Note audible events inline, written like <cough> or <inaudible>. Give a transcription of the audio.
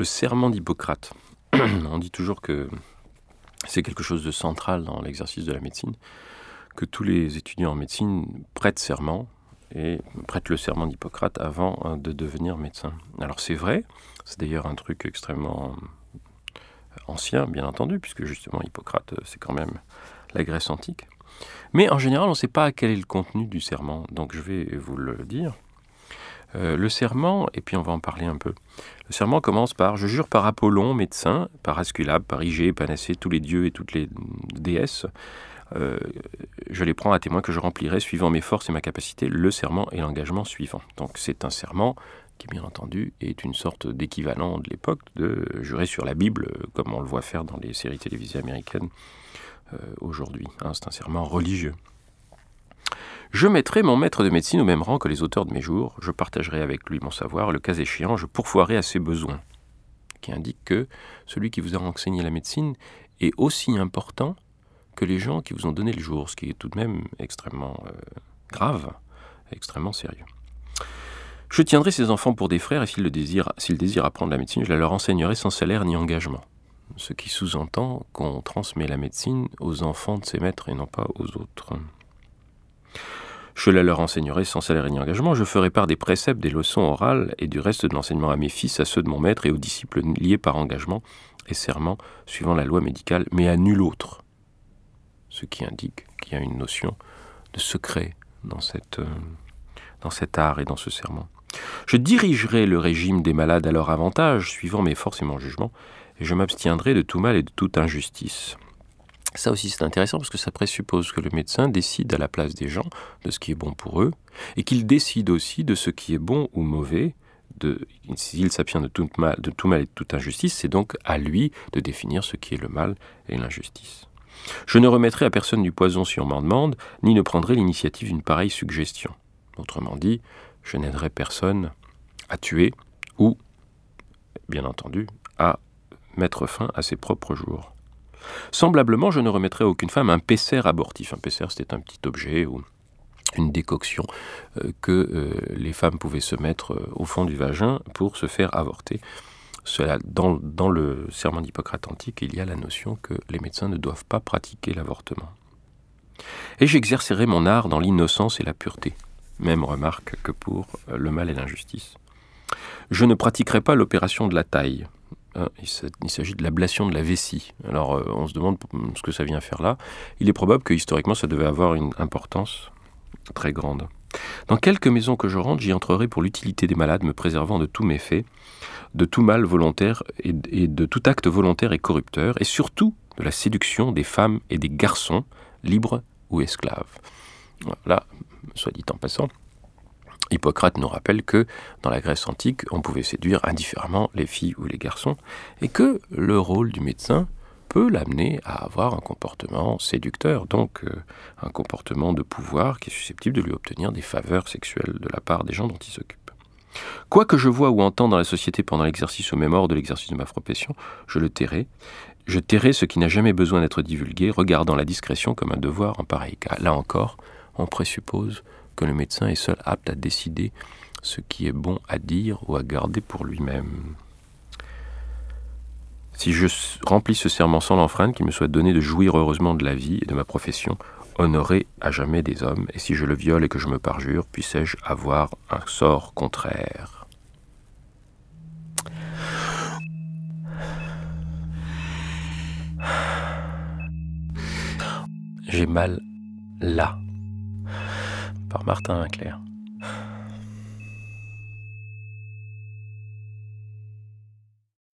Le serment d'Hippocrate. <clears throat> On dit toujours que c'est quelque chose de central dans l'exercice de la médecine, que tous les étudiants en médecine prêtent serment et prêtent le serment d'Hippocrate avant hein, de devenir médecin. Alors c'est vrai, c'est d'ailleurs un truc extrêmement ancien, bien entendu, puisque justement Hippocrate, c'est quand même la Grèce antique. Mais en général, on ne sait pas quel est le contenu du serment, donc je vais vous le dire. Euh, le serment, et puis on va en parler un peu. Le serment commence par Je jure par Apollon, médecin, par Asculabe, par Igée, Panacée, tous les dieux et toutes les déesses. Euh, je les prends à témoin que je remplirai, suivant mes forces et ma capacité, le serment et l'engagement suivant. Donc c'est un serment qui, bien entendu, est une sorte d'équivalent de l'époque de jurer sur la Bible, comme on le voit faire dans les séries télévisées américaines euh, aujourd'hui. Hein, c'est un serment religieux. Je mettrai mon maître de médecine au même rang que les auteurs de mes jours, je partagerai avec lui mon savoir, le cas échéant, je pourfoirai à ses besoins. Qui indique que celui qui vous a enseigné la médecine est aussi important que les gens qui vous ont donné le jour, ce qui est tout de même extrêmement euh, grave, extrêmement sérieux. Je tiendrai ces enfants pour des frères et s'ils désirent, désirent apprendre la médecine, je la leur enseignerai sans salaire ni engagement. Ce qui sous-entend qu'on transmet la médecine aux enfants de ses maîtres et non pas aux autres. Je la leur enseignerai sans salaire ni engagement. Je ferai part des préceptes, des leçons orales et du reste de l'enseignement à mes fils, à ceux de mon maître et aux disciples liés par engagement et serment, suivant la loi médicale, mais à nul autre. Ce qui indique qu'il y a une notion de secret dans, euh, dans cet art et dans ce serment. Je dirigerai le régime des malades à leur avantage, suivant mes forces et mon jugement, et je m'abstiendrai de tout mal et de toute injustice. Ça aussi c'est intéressant parce que ça présuppose que le médecin décide à la place des gens de ce qui est bon pour eux et qu'il décide aussi de ce qui est bon ou mauvais. S'il s'abstient de de tout mal et de toute injustice, c'est donc à lui de définir ce qui est le mal et l'injustice. Je ne remettrai à personne du poison si on m'en demande, ni ne prendrai l'initiative d'une pareille suggestion. Autrement dit, je n'aiderai personne à tuer ou, bien entendu, à mettre fin à ses propres jours. Semblablement, je ne remettrai à aucune femme un pesser abortif. Un pesser, c'était un petit objet ou une décoction euh, que euh, les femmes pouvaient se mettre euh, au fond du vagin pour se faire avorter. Cela, dans le serment d'Hippocrate antique, il y a la notion que les médecins ne doivent pas pratiquer l'avortement. Et j'exercerai mon art dans l'innocence et la pureté. Même remarque que pour le mal et l'injustice. Je ne pratiquerai pas l'opération de la taille. Hein, il s'agit de l'ablation de la vessie. Alors euh, on se demande ce que ça vient faire là. Il est probable que historiquement ça devait avoir une importance très grande. Dans quelques maisons que je rentre, j'y entrerai pour l'utilité des malades, me préservant de tous méfaits, de tout mal volontaire et, de tout acte volontaire et corrupteur, et surtout de la séduction des femmes et des garçons, libres ou esclaves. Voilà, soit dit en passant, Hippocrate nous rappelle que dans la Grèce antique, on pouvait séduire indifféremment les filles ou les garçons, et que le rôle du médecin peut l'amener à avoir un comportement séducteur, donc euh, un comportement de pouvoir qui est susceptible de lui obtenir des faveurs sexuelles de la part des gens dont il s'occupe. Quoi que je vois ou entende dans la société pendant l'exercice ou même de l'exercice de ma profession, je le tairai. Je tairai ce qui n'a jamais besoin d'être divulgué, regardant la discrétion comme un devoir en pareil cas. Là encore, on présuppose que le médecin est seul apte à décider ce qui est bon à dire ou à garder pour lui-même. Si je remplis ce serment sans l'enfreindre, qu'il me soit donné de jouir heureusement de la vie et de ma profession, honoré à jamais des hommes, et si je le viole et que je me parjure, puissé-je avoir un sort contraire? J'ai mal là par Martin Clair.